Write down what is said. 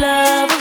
love.